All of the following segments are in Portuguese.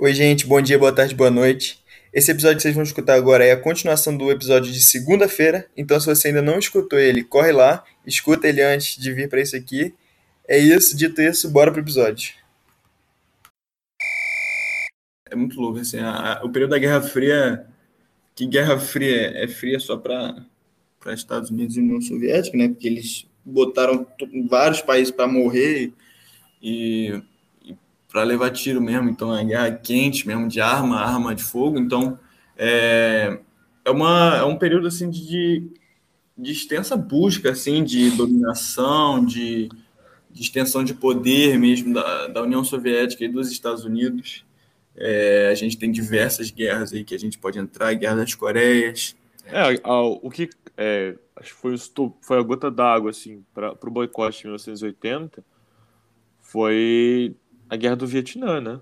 Oi, gente, bom dia, boa tarde, boa noite. Esse episódio que vocês vão escutar agora é a continuação do episódio de segunda-feira, então se você ainda não escutou ele, corre lá, escuta ele antes de vir para esse aqui. É isso, dito isso, bora pro episódio. É muito louco, assim, a, a, o período da Guerra Fria, que Guerra Fria é fria só para Estados Unidos e União Soviética, né? Porque eles botaram vários países para morrer e para levar tiro mesmo, então é guerra quente mesmo, de arma, arma de fogo, então é, é, uma, é um período assim de, de extensa busca assim de dominação, de, de extensão de poder mesmo da, da União Soviética e dos Estados Unidos. É, a gente tem diversas guerras aí que a gente pode entrar, Guerra das Coreias. É, o que é, acho que foi, o, foi a gota d'água assim para o boicote de 1980 foi a guerra do Vietnã, né?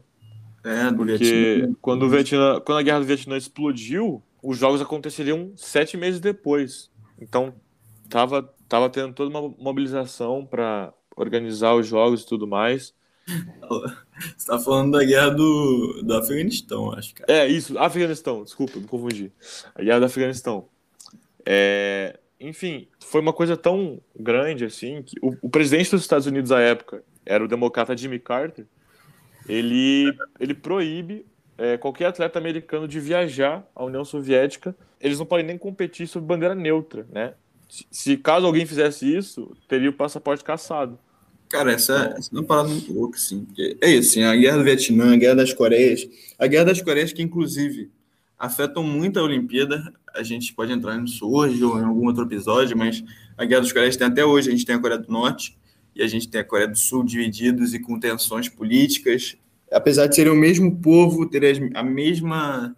É, do Porque Vietnã. Quando, o Vietnã, quando a guerra do Vietnã explodiu, os jogos aconteceriam sete meses depois. Então, tava, tava tendo toda uma mobilização para organizar os jogos e tudo mais. Você tá falando da guerra do, do Afeganistão, acho, cara. É, isso, Afeganistão, desculpa, me confundi. A guerra do Afeganistão. É, enfim, foi uma coisa tão grande assim que o, o presidente dos Estados Unidos à época era o democrata Jimmy Carter ele, ele proíbe é, qualquer atleta americano de viajar à União Soviética. Eles não podem nem competir sob bandeira neutra, né? Se, se caso alguém fizesse isso, teria o passaporte caçado. Cara, essa, essa é uma parada muito louca, assim. É isso, assim, a guerra do Vietnã, a guerra das Coreias. A guerra das Coreias que, inclusive, afetam muito a Olimpíada. A gente pode entrar nisso hoje ou em algum outro episódio, mas a guerra das Coreias tem até hoje. A gente tem a Coreia do Norte e a gente tem a Coreia do Sul divididos e com tensões políticas. Apesar de serem o mesmo povo, terem a mesma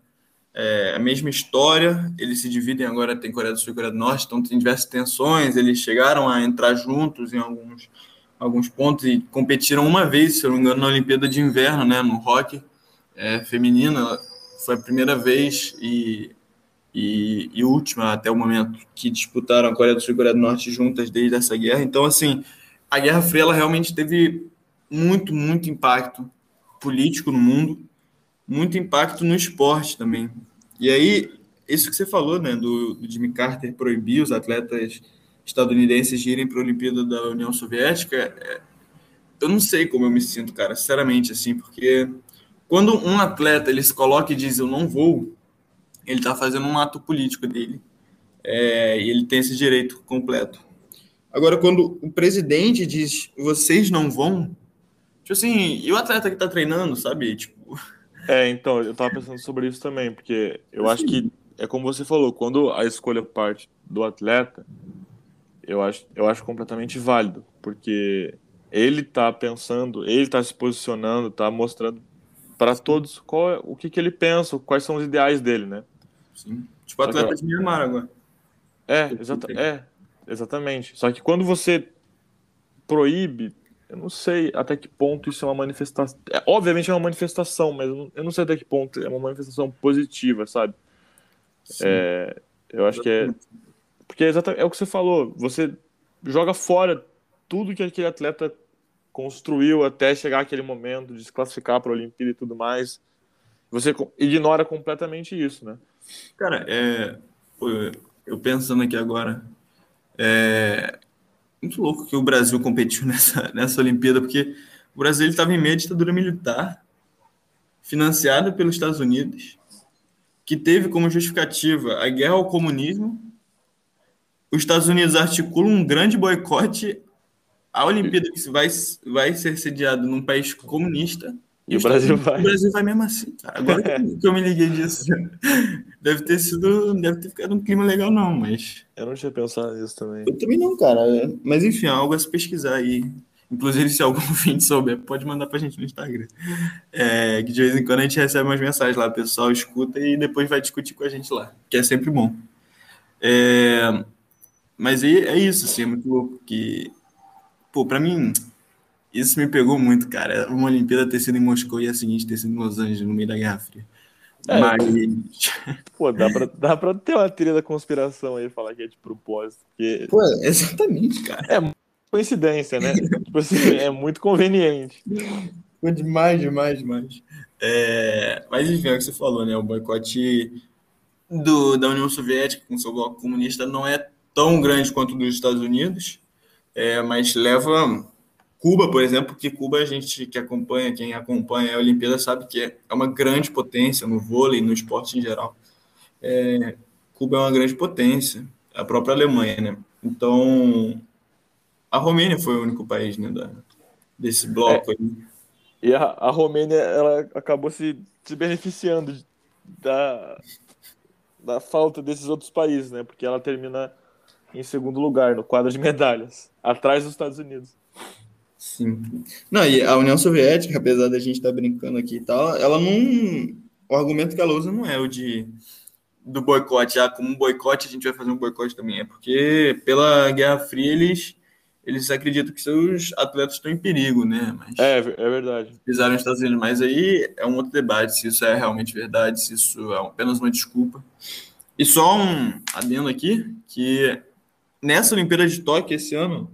é, a mesma história, eles se dividem agora, tem Coreia do Sul e Coreia do Norte, então tem diversas tensões, eles chegaram a entrar juntos em alguns, alguns pontos e competiram uma vez, se eu não me engano, na Olimpíada de Inverno, né, no rock é, feminino, foi a primeira vez e, e, e última até o momento que disputaram a Coreia do Sul e Coreia do Norte juntas desde essa guerra, então assim, a Guerra Fria ela realmente teve muito, muito impacto político no mundo, muito impacto no esporte também. E aí, isso que você falou, né, do, do Jimmy Carter proibir os atletas estadunidenses de irem para a Olimpíada da União Soviética, é, eu não sei como eu me sinto, cara, sinceramente, assim, porque quando um atleta ele se coloca e diz eu não vou, ele está fazendo um ato político dele. É, e ele tem esse direito completo. Agora, quando o presidente diz vocês não vão, tipo assim, e o atleta que tá treinando, sabe? Tipo. É, então, eu tava pensando sobre isso também, porque eu assim. acho que é como você falou, quando a escolha parte do atleta, eu acho, eu acho completamente válido, porque ele tá pensando, ele tá se posicionando, tá mostrando para todos qual é, o que, que ele pensa, quais são os ideais dele, né? Sim. Tipo, atleta de Mianmar agora. É, exatamente. É, Exatamente. Só que quando você proíbe, eu não sei até que ponto isso é uma manifestação. É, obviamente é uma manifestação, mas eu não sei até que ponto é uma manifestação positiva, sabe? É, eu acho que é. Porque é, exatamente, é o que você falou. Você joga fora tudo que aquele atleta construiu até chegar aquele momento de se classificar para a Olimpíada e tudo mais. Você ignora completamente isso, né? Cara, é, eu pensando aqui agora, é muito louco que o Brasil competiu nessa, nessa Olimpíada, porque o Brasil estava em meio à ditadura militar, financiada pelos Estados Unidos, que teve como justificativa a guerra ao comunismo. Os Estados Unidos articulam um grande boicote à Olimpíada, que vai, vai ser sediado num país comunista e o Brasil vai. O Brasil vai mesmo assim, cara. Agora que eu me liguei disso. Deve ter sido. Deve ter ficado um clima legal, não, mas. Eu não tinha pensado nisso também. Eu também não, cara. Mas enfim, é algo a se pesquisar aí. Inclusive, se algum ouvinte souber, pode mandar pra gente no Instagram. É, que de vez em quando a gente recebe umas mensagens lá, o pessoal escuta e depois vai discutir com a gente lá, que é sempre bom. É, mas é, é isso, assim, é muito louco. Que, pô, pra mim, isso me pegou muito, cara. Uma Olimpíada ter sido em Moscou e a seguinte ter sido em Los Angeles, no meio da Guerra Fria. É, Mas. Pô, dá pra, dá pra ter uma trilha da conspiração aí, falar que é de propósito. Porque... Pô, exatamente, cara. É coincidência, né? tipo assim, é muito conveniente. Ficou demais, demais, demais. É, mas enfim, é o que você falou, né? O boicote do, da União Soviética com seu bloco comunista não é tão grande quanto o dos Estados Unidos, é, mas leva Cuba, por exemplo, que Cuba a gente que acompanha, quem acompanha a Olimpíada sabe que é uma grande potência no vôlei, no esporte em geral. É, Cuba é uma grande potência, a própria Alemanha, né? Então, a Romênia foi o único país, né, da, desse bloco é, aí. E a, a Romênia, ela acabou se, se beneficiando da, da falta desses outros países, né? Porque ela termina em segundo lugar no quadro de medalhas, atrás dos Estados Unidos. Sim. Não, e a União Soviética, apesar da gente estar tá brincando aqui e tal, ela não. O argumento que ela usa não é o de do boicote, ah, como um boicote a gente vai fazer um boicote também, é porque pela Guerra Fria eles eles acreditam que seus atletas estão em perigo, né? Mas é, é verdade. Pisaram nos Estados Unidos, mas aí é um outro debate se isso é realmente verdade, se isso é apenas uma desculpa. E só um adendo aqui, que nessa Olimpíada de Tóquio esse ano,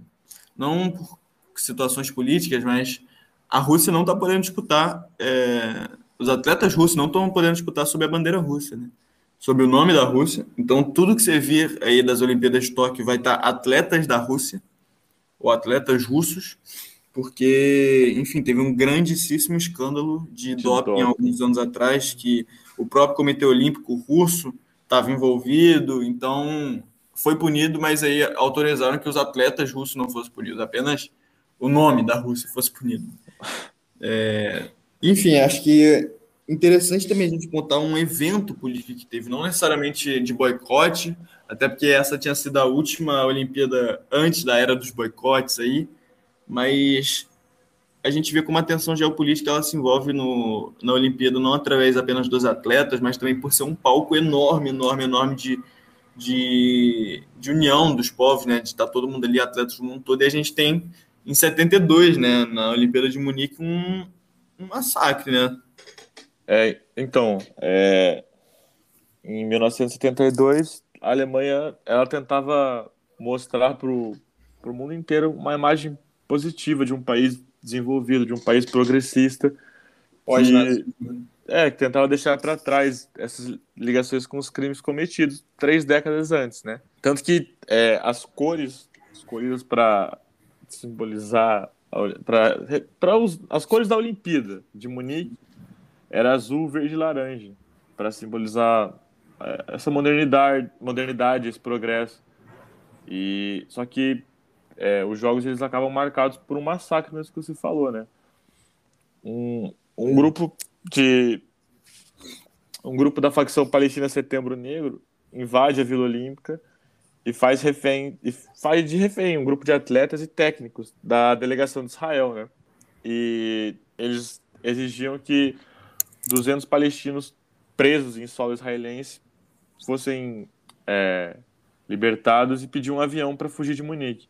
não por situações políticas, mas a Rússia não está podendo disputar, é, os atletas russos não estão podendo disputar sob a bandeira russa, né? Sob o nome da Rússia. Então, tudo que você vir aí das Olimpíadas de Tóquio vai estar tá atletas da Rússia ou atletas russos, porque, enfim, teve um grandíssimo escândalo de, de doping, doping alguns anos atrás, que o próprio Comitê Olímpico Russo estava envolvido, então foi punido, mas aí autorizaram que os atletas russos não fossem punidos, apenas o nome da Rússia fosse punido. É, enfim, acho que interessante também a gente contar um evento político que teve, não necessariamente de boicote, até porque essa tinha sido a última Olimpíada antes da era dos boicotes aí, mas a gente vê como a tensão geopolítica ela se envolve no, na Olimpíada não através apenas dos atletas, mas também por ser um palco enorme, enorme, enorme de, de, de união dos povos, né? De estar todo mundo ali, atletas do mundo todo, e a gente tem em 72, né, na Olimpíada de Munique, um, um massacre, né? É, então, é, em 1972 a Alemanha ela tentava mostrar para o mundo inteiro uma imagem positiva de um país desenvolvido, de um país progressista. Pode que, é, que tentava deixar para trás essas ligações com os crimes cometidos três décadas antes, né? Tanto que é, as cores escolhidas para simbolizar para as cores da Olimpíada de Munique era azul, verde e laranja para simbolizar é, essa modernidade, modernidade, esse progresso. E só que é, os jogos eles acabam marcados por um massacre, mesmo que você falou, né? Um, um grupo de um grupo da facção palestina Setembro Negro invade a Vila Olímpica e faz refém e faz de refém um grupo de atletas e técnicos da delegação de Israel, né? E eles exigiam que 200 palestinos presos em solo israelense fossem é, libertados e pedir um avião para fugir de Munique.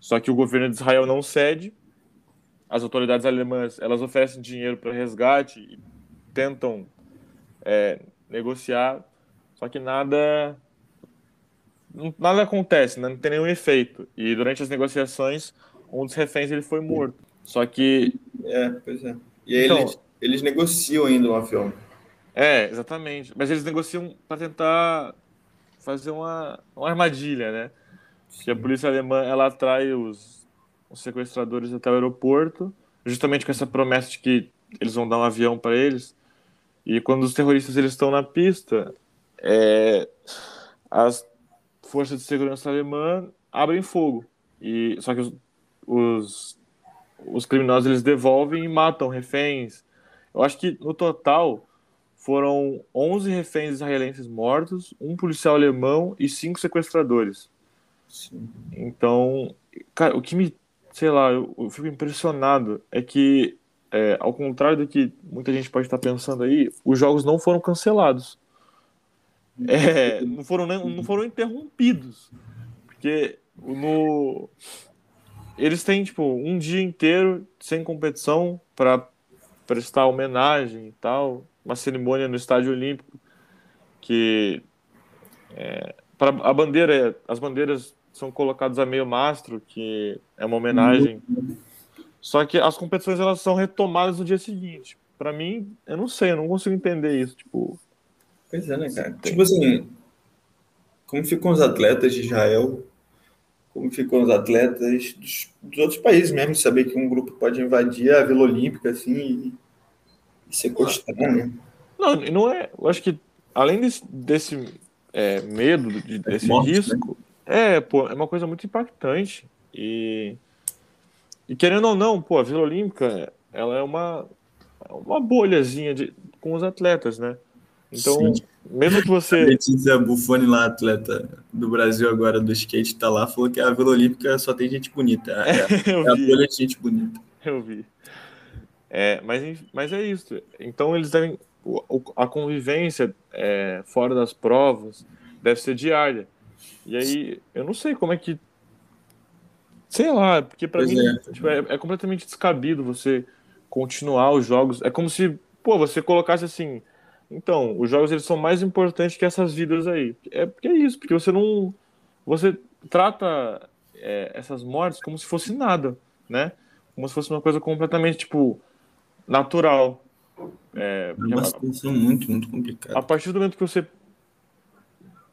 Só que o governo de Israel não cede. As autoridades alemãs elas oferecem dinheiro para resgate e tentam é, negociar, só que nada nada acontece, né? não tem nenhum efeito. E durante as negociações, um dos reféns ele foi morto. Só que é, pois é. E aí então, eles, eles negociam ainda o avião. É, exatamente. Mas eles negociam para tentar fazer uma, uma armadilha, né? Que a polícia alemã ela atrai os, os sequestradores até o aeroporto, justamente com essa promessa de que eles vão dar um avião para eles. E quando os terroristas eles estão na pista, é, as forças de segurança alemã abrem fogo. E só que os, os, os criminosos eles devolvem e matam reféns. Eu acho que no total foram 11 reféns israelenses mortos, um policial alemão e cinco sequestradores. Sim. Então, cara, o que me, sei lá, eu, eu fico impressionado é que, é, ao contrário do que muita gente pode estar pensando aí, os jogos não foram cancelados. É, não, foram, não foram interrompidos. Porque no, eles têm, tipo, um dia inteiro sem competição para prestar homenagem e tal uma cerimônia no Estádio Olímpico que é, para a bandeira, as bandeiras são colocadas a meio mastro, que é uma homenagem Só que as competições elas são retomadas no dia seguinte. Para mim, eu não sei, eu não consigo entender isso. Tipo, pois é, né, cara? Tipo assim, como ficam os atletas de Israel? Como ficam os atletas dos, dos outros países mesmo? Saber que um grupo pode invadir a Vila Olímpica assim e, e sequestrar, né? Não, não é. Eu acho que além desse, desse é, medo, de, desse morte, né? risco, né? é, pô, é uma coisa muito impactante. E, e querendo ou não, pô, a Vila Olímpica, ela é uma, uma bolhazinha de, com os atletas, né? Então, Sim. mesmo que você. A Letícia Buffoni, lá, atleta do Brasil agora do skate, tá lá, falou que a Vila Olímpica só tem gente bonita. É, é, é a bolha de gente bonita. Eu vi. É, mas, mas é isso. Então, eles devem. A convivência é, fora das provas deve ser diária. E aí, eu não sei como é que Sei lá, porque para mim é. Tipo, é, é, completamente descabido você continuar os jogos. É como se, pô, você colocasse assim. Então, os jogos eles são mais importantes que essas vidas aí. É porque é isso, porque você não. Você trata é, essas mortes como se fosse nada, né? Como se fosse uma coisa completamente, tipo, natural. É, é uma situação muito, muito complicada. A partir do momento que você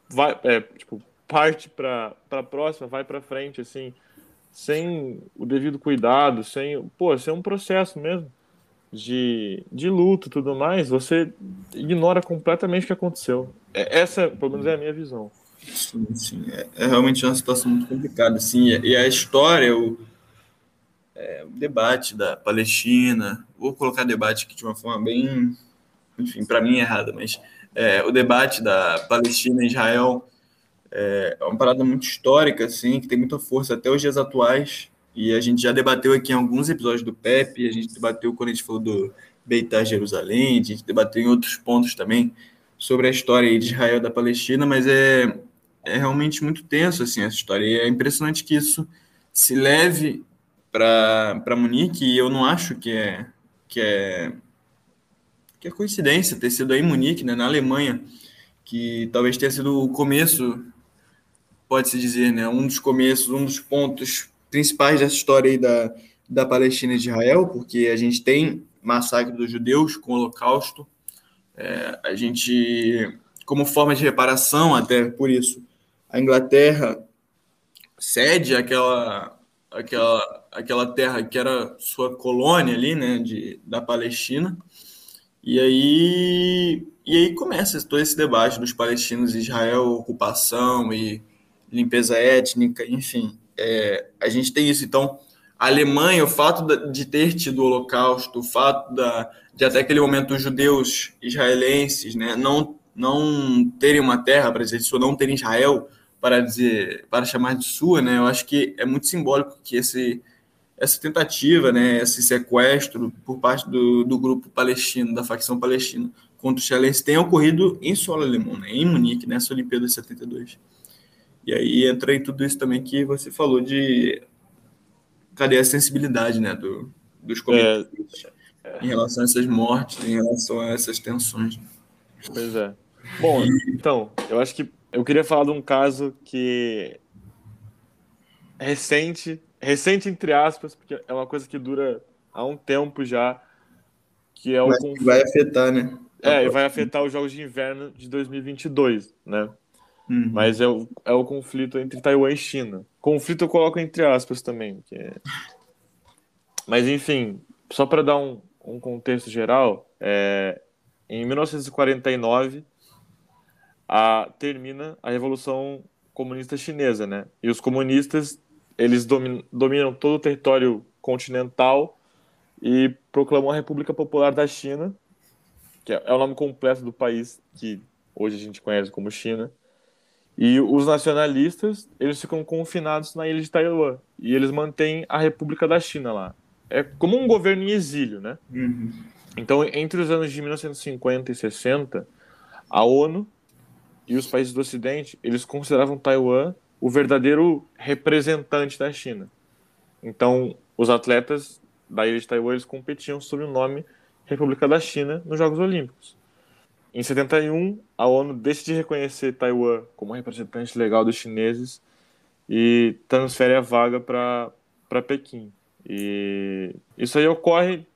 vai, é, tipo, parte para a próxima, vai para frente, assim sem o devido cuidado, sem, pô, sem um processo mesmo de, de luto e tudo mais, você ignora completamente o que aconteceu. É, essa, pelo menos, é a minha visão. Sim, sim. É, é realmente uma situação muito complicada, assim, e a história, o, é, o debate da Palestina, vou colocar debate aqui de uma forma bem, enfim, para mim é errada, mas é, o debate da Palestina e Israel é, é uma parada muito histórica, assim, que tem muita força até os dias atuais. E a gente já debateu aqui em alguns episódios do PEP, a gente debateu quando a gente falou do Beitar Jerusalém, a gente debateu em outros pontos também sobre a história de Israel e da Palestina, mas é, é realmente muito tenso assim, essa história. E é impressionante que isso se leve para Munique, e eu não acho que é, que é, que é coincidência ter sido aí em Munique, né, na Alemanha, que talvez tenha sido o começo pode-se dizer, né, um dos começos, um dos pontos principais dessa história aí da, da Palestina e de Israel, porque a gente tem massacre dos judeus com o Holocausto, é, a gente, como forma de reparação, até por isso, a Inglaterra cede aquela, aquela, aquela terra que era sua colônia ali, né, de, da Palestina, e aí, e aí começa todo esse debate dos palestinos e Israel, ocupação e limpeza étnica, enfim. É, a gente tem isso. Então, a Alemanha, o fato de ter tido o Holocausto, o fato da, de até aquele momento os judeus israelenses né, não, não terem uma terra para dizer isso, não terem Israel para dizer para chamar de sua, né, eu acho que é muito simbólico que esse, essa tentativa, né, esse sequestro por parte do, do grupo palestino, da facção palestina contra os israelenses tenha ocorrido em solo alemão, né, em Munique, nessa Olimpíada de 72. E aí entra em tudo isso também que você falou de cadê a sensibilidade né, do, dos comentários é, em relação a essas mortes, em relação a essas tensões. Pois é. Bom, então, eu acho que eu queria falar de um caso que é recente, recente entre aspas, porque é uma coisa que dura há um tempo já, que é o Mas vai afetar, né? É, vai afetar os jogos de inverno de 2022, né? Uhum. Mas é o, é o conflito entre Taiwan e China. Conflito eu coloco entre aspas também. É... Mas, enfim, só para dar um, um, contexto geral, é, em 1949 a, termina a Revolução Comunista Chinesa, né? E os comunistas eles dominam, todo o território continental e proclamam a República Popular da China, que é, é o nome completo do país que hoje a gente conhece como China. E os nacionalistas, eles ficam confinados na ilha de Taiwan. E eles mantêm a República da China lá. É como um governo em exílio, né? Uhum. Então, entre os anos de 1950 e 60, a ONU e os países do Ocidente, eles consideravam Taiwan o verdadeiro representante da China. Então, os atletas da ilha de Taiwan, eles competiam sob o nome República da China nos Jogos Olímpicos. Em 71, a ONU deixa de reconhecer Taiwan como representante legal dos chineses e transfere a vaga para Pequim. E isso aí ocorre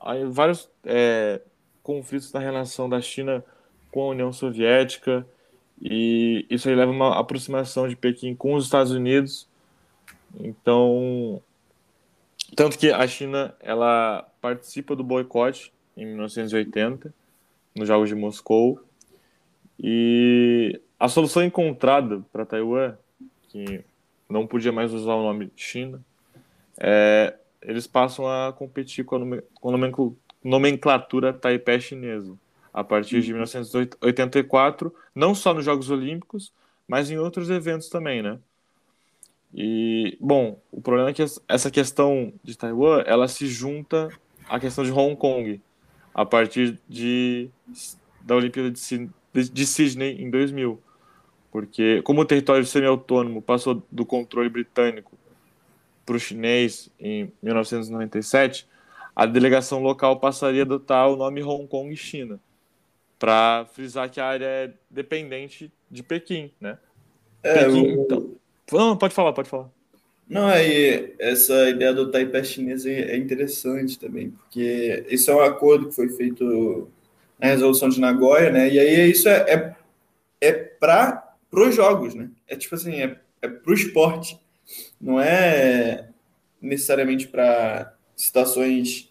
aí vários é, conflitos na relação da China com a União Soviética e isso aí leva a uma aproximação de Pequim com os Estados Unidos. Então, tanto que a China ela participa do boicote em 1980 nos Jogos de Moscou. E a solução encontrada para Taiwan, que não podia mais usar o nome China, é, eles passam a competir com a nomenclatura taipei chinesa a partir de 1984, não só nos Jogos Olímpicos, mas em outros eventos também, né? E, bom, o problema é que essa questão de Taiwan, ela se junta à questão de Hong Kong, a partir de, da Olimpíada de, Sydney em 2000. Porque, como o território semi-autônomo passou do controle britânico para o chinês em 1997, a delegação local passaria a adotar o nome Hong Kong China, para frisar que a área é dependente de Pequim, né? É, Pequim, então. Não, pode falar, pode falar. Não, aí essa ideia do Taipei chinês é interessante também, porque isso é um acordo que foi feito na resolução de Nagoya, né? E aí isso é, é, é para os jogos, né? É tipo assim, é, é para o esporte, não é necessariamente para situações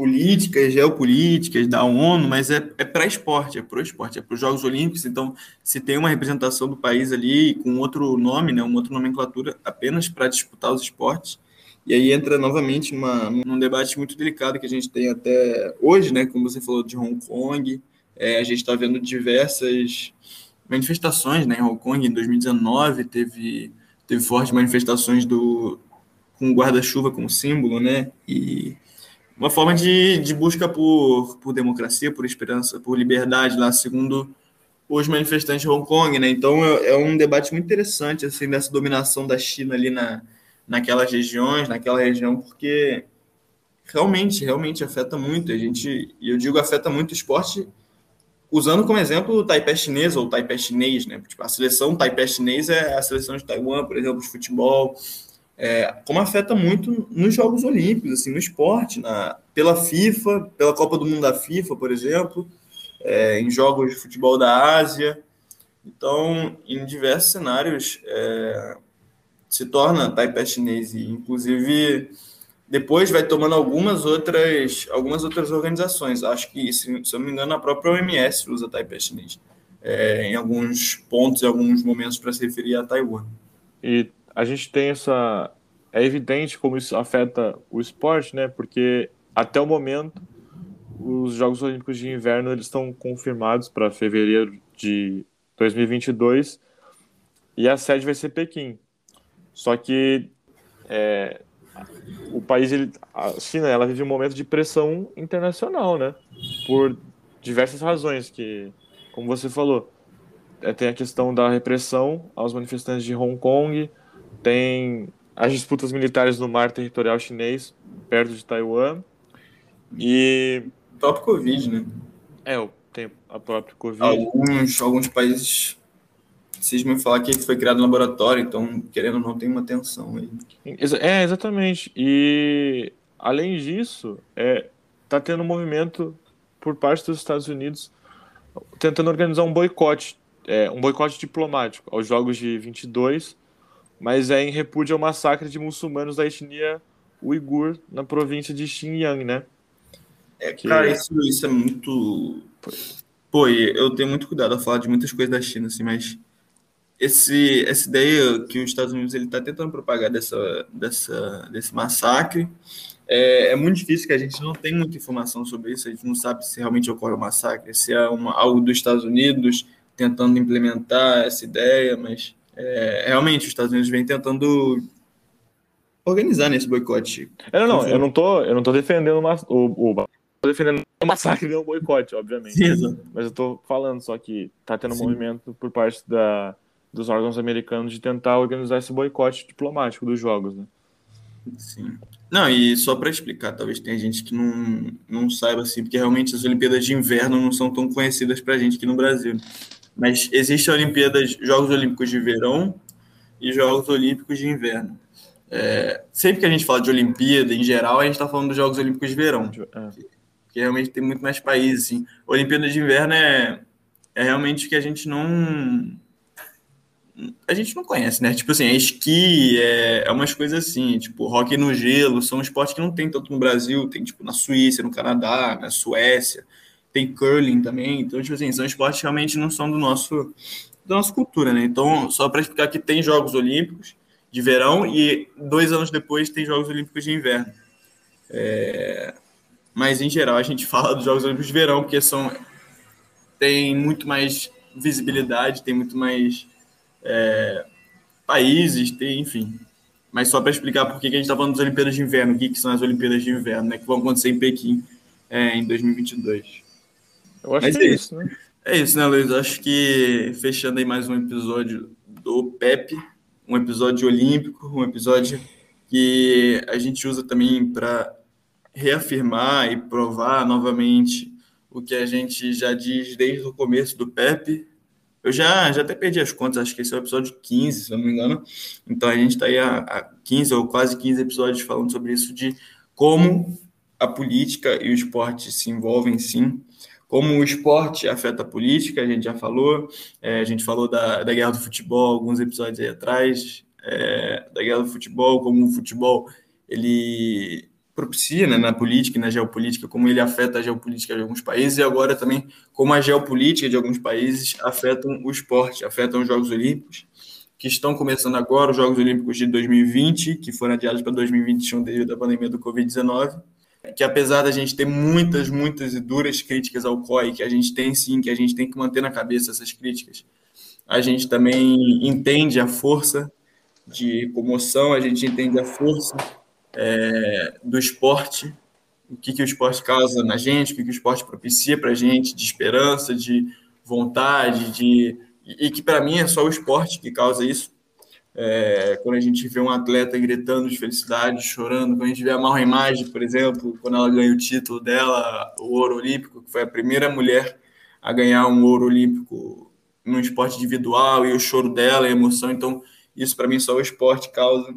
políticas, geopolíticas da ONU, mas é, é para esporte, é para o esporte, é para os Jogos Olímpicos. Então, se tem uma representação do país ali com outro nome, né, uma outra nomenclatura, apenas para disputar os esportes. E aí entra novamente uma, num debate muito delicado que a gente tem até hoje, né, como você falou de Hong Kong. É, a gente está vendo diversas manifestações né, em Hong Kong. Em 2019 teve, teve fortes manifestações do, com guarda-chuva como símbolo, né? E uma forma de, de busca por, por democracia, por esperança, por liberdade, lá segundo os manifestantes de Hong Kong, né? Então é, é, um debate muito interessante assim dessa dominação da China ali na, naquelas regiões, naquela região, porque realmente, realmente afeta muito. A gente, e eu digo afeta muito o esporte, usando como exemplo o Taipei chinês ou o Taipei chinês, né? Tipo, a seleção Taipei chinês é a seleção de Taiwan, por exemplo, de futebol é, como afeta muito nos Jogos Olímpicos, assim, no esporte, na, pela FIFA, pela Copa do Mundo da FIFA, por exemplo, é, em jogos de futebol da Ásia. Então, em diversos cenários, é, se torna Taipei chinês e, inclusive, depois vai tomando algumas outras, algumas outras organizações. Acho que, se, se eu não me engano, a própria OMS usa Taipei chinês é, em alguns pontos, em alguns momentos, para se referir a Taiwan. E a gente tem essa. É evidente como isso afeta o esporte, né? Porque até o momento os Jogos Olímpicos de Inverno eles estão confirmados para fevereiro de 2022 e a sede vai ser Pequim. Só que é, o país, ele, a China, ela vive um momento de pressão internacional, né? Por diversas razões que, como você falou, é, tem a questão da repressão aos manifestantes de Hong Kong, tem as disputas militares no mar territorial chinês, perto de Taiwan. E. O próprio Covid, né? É, tem a própria Covid. Alguns, alguns países cismam falar que foi criado no laboratório, então, querendo ou não, tem uma tensão aí. É, exatamente. E, além disso, é, tá tendo um movimento por parte dos Estados Unidos tentando organizar um boicote, é, um boicote diplomático aos Jogos de 22 mas é em repúdio ao massacre de muçulmanos da etnia uigur na província de Xinjiang, né? É, que... Cara, isso, isso é muito. Pô, eu tenho muito cuidado a falar de muitas coisas da China, assim, mas esse, essa ideia que os Estados Unidos ele está tentando propagar dessa, dessa, desse massacre é, é, muito difícil, que a gente não tem muita informação sobre isso, a gente não sabe se realmente ocorre o um massacre, se é uma, algo dos Estados Unidos tentando implementar essa ideia, mas é, realmente, os Estados Unidos vem tentando organizar nesse boicote. É, não, eu não tô, eu não tô defendendo o, o, tô defendendo o massacre o boicote, obviamente. Sim, Mas eu tô falando só que tá tendo um movimento por parte da, dos órgãos americanos de tentar organizar esse boicote diplomático dos jogos, né? Sim. Não, e só para explicar, talvez tenha gente que não, não saiba assim, porque realmente as Olimpíadas de Inverno não são tão conhecidas para a gente aqui no Brasil. Mas existem Olimpíadas, Jogos Olímpicos de Verão e Jogos Olímpicos de Inverno. É, sempre que a gente fala de Olimpíada, em geral, a gente está falando dos Jogos Olímpicos de Verão, é. que realmente tem muito mais países. Assim. Olimpíada de Inverno é, é realmente que a gente não a gente não conhece, né? Tipo assim, é esqui, é, é umas coisas assim, tipo, rock no gelo, são esportes que não tem tanto no Brasil, tem tipo na Suíça, no Canadá, na Suécia, tem curling também, então, tipo assim, são esportes que realmente não são do nosso, da nossa cultura, né? Então, só para explicar que tem Jogos Olímpicos de verão e dois anos depois tem Jogos Olímpicos de inverno. É... Mas, em geral, a gente fala dos Jogos Olímpicos de verão porque são tem muito mais visibilidade, tem muito mais é, países, tem, enfim. Mas só para explicar por que a gente está falando das Olimpíadas de Inverno, o que, são as Olimpíadas de Inverno, né, que vão acontecer em Pequim é, em 2022. Eu acho Mas que é, é isso, né? É isso, né, Luiz? Acho que fechando aí mais um episódio do PEP, um episódio olímpico, um episódio que a gente usa também para reafirmar e provar novamente o que a gente já diz desde o começo do PEP, eu já, já até perdi as contas, acho que esse é o episódio 15, se eu não me engano. Então a gente está aí há, 15 ou quase 15 episódios falando sobre isso, de como a política e o esporte se envolvem sim, como o esporte afeta a política, a gente já falou, é, a gente falou da, da guerra do futebol alguns episódios aí atrás, é, da guerra do futebol, como o futebol ele propicia né, na política e na geopolítica, como ele afeta a geopolítica de alguns países, e agora também como a geopolítica de alguns países afetam o esporte, afetam os Jogos Olímpicos, que estão começando agora, os Jogos Olímpicos de 2020, que foram adiados para 2021 devido à pandemia do Covid-19, que apesar da gente ter muitas, muitas e duras críticas ao COI, que a gente tem sim, que a gente tem que manter na cabeça essas críticas, a gente também entende a força de comoção, a gente entende a força é, do esporte, o que, que o esporte causa na gente, o que, que o esporte propicia para a gente, de esperança, de vontade, de e que para mim é só o esporte que causa isso. É, quando a gente vê um atleta gritando de felicidade, chorando, quando a gente vê a Marra Imagem, por exemplo, quando ela ganha o título dela, o ouro olímpico, que foi a primeira mulher a ganhar um ouro olímpico no esporte individual, e o choro dela, a emoção, então isso para mim só o esporte causa.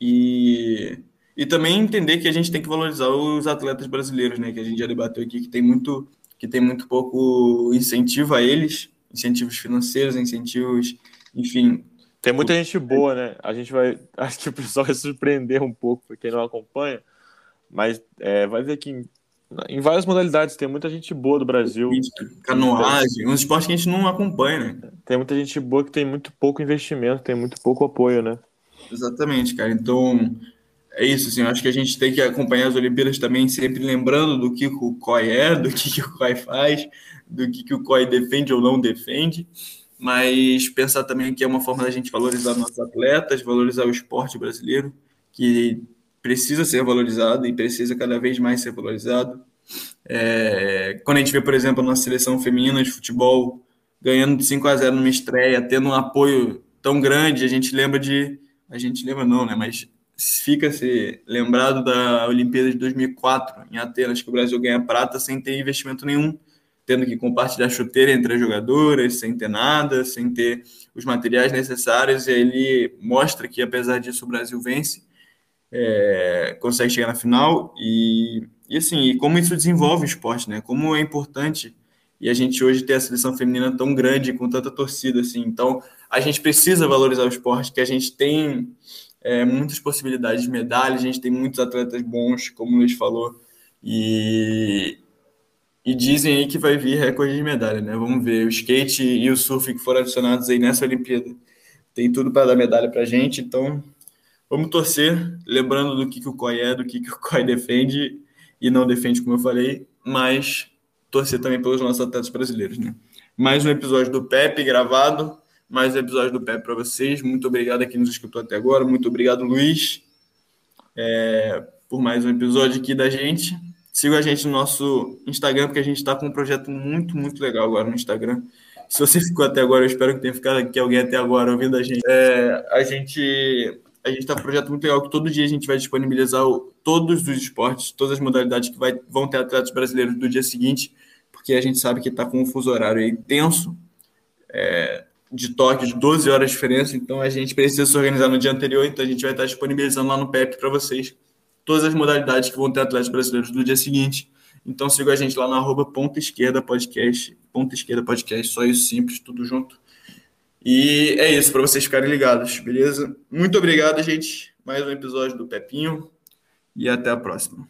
E, e também entender que a gente tem que valorizar os atletas brasileiros, né? Que a gente já debateu aqui, que tem muito, que tem muito pouco incentivo a eles, incentivos financeiros, incentivos, enfim. Tem muita gente boa, né? A gente vai. Acho que o pessoal vai surpreender um pouco para quem não acompanha, mas é, vai ver que em, em, várias modalidades tem muita gente boa do Brasil. Canoagem, um esporte que a gente não acompanha, né? Tem muita gente boa que tem muito pouco investimento, tem muito pouco apoio, né? Exatamente, cara. Então, é isso, assim, eu acho que a gente tem que acompanhar as Olimpíadas também, sempre lembrando do que o COI é, do que, que o COI faz, do que, que o COI defende ou não defende, mas pensar também que é uma forma da gente valorizar nossos atletas, valorizar o esporte brasileiro, que precisa ser valorizado e precisa cada vez mais ser valorizado. É, quando a gente vê, por exemplo, a nossa seleção feminina de futebol ganhando de 5 a 0 numa estreia, tendo um apoio tão grande, a gente lembra de a gente lembra não, né? Mas fica-se lembrado da Olimpíada de 2004 em Atenas, que o Brasil ganha prata sem ter investimento nenhum, tendo que compartilhar chuteira entre as jogadoras, sem ter nada, sem ter os materiais necessários, e ele mostra que, apesar disso, o Brasil vence, é, consegue chegar na final, e, e assim, e como isso desenvolve o esporte, né? Como é importante e a gente hoje ter a seleção feminina tão grande, com tanta torcida, assim. Então, a gente precisa valorizar o esporte, que a gente tem é, muitas possibilidades de medalha, a gente tem muitos atletas bons, como o Luiz falou, e, e dizem aí que vai vir recorde de medalha, né? Vamos ver, o skate e o surf que foram adicionados aí nessa Olimpíada, tem tudo para dar medalha para gente, então vamos torcer, lembrando do que, que o COI é, do que, que o COI defende e não defende, como eu falei, mas torcer também pelos nossos atletas brasileiros, né? Mais um episódio do Pepe gravado, mais um episódio do Pepe para vocês. Muito obrigado a quem nos escutou até agora. Muito obrigado, Luiz, é, por mais um episódio aqui da gente. Siga a gente no nosso Instagram, porque a gente está com um projeto muito, muito legal agora no Instagram. Se você ficou até agora, eu espero que tenha ficado aqui alguém até agora ouvindo a gente. É, a gente a gente está com um projeto muito legal que todo dia a gente vai disponibilizar o, todos os esportes, todas as modalidades que vai, vão ter atletas brasileiros do dia seguinte, porque a gente sabe que está com um fuso horário aí tenso. É, de Tóquio de 12 horas de diferença, então a gente precisa se organizar no dia anterior, então a gente vai estar disponibilizando lá no PEP para vocês todas as modalidades que vão ter atletas brasileiros no dia seguinte. Então siga a gente lá no arroba ponta esquerda podcast, ponta esquerda podcast, só isso simples, tudo junto. E é isso, para vocês ficarem ligados, beleza? Muito obrigado, gente. Mais um episódio do Pepinho e até a próxima.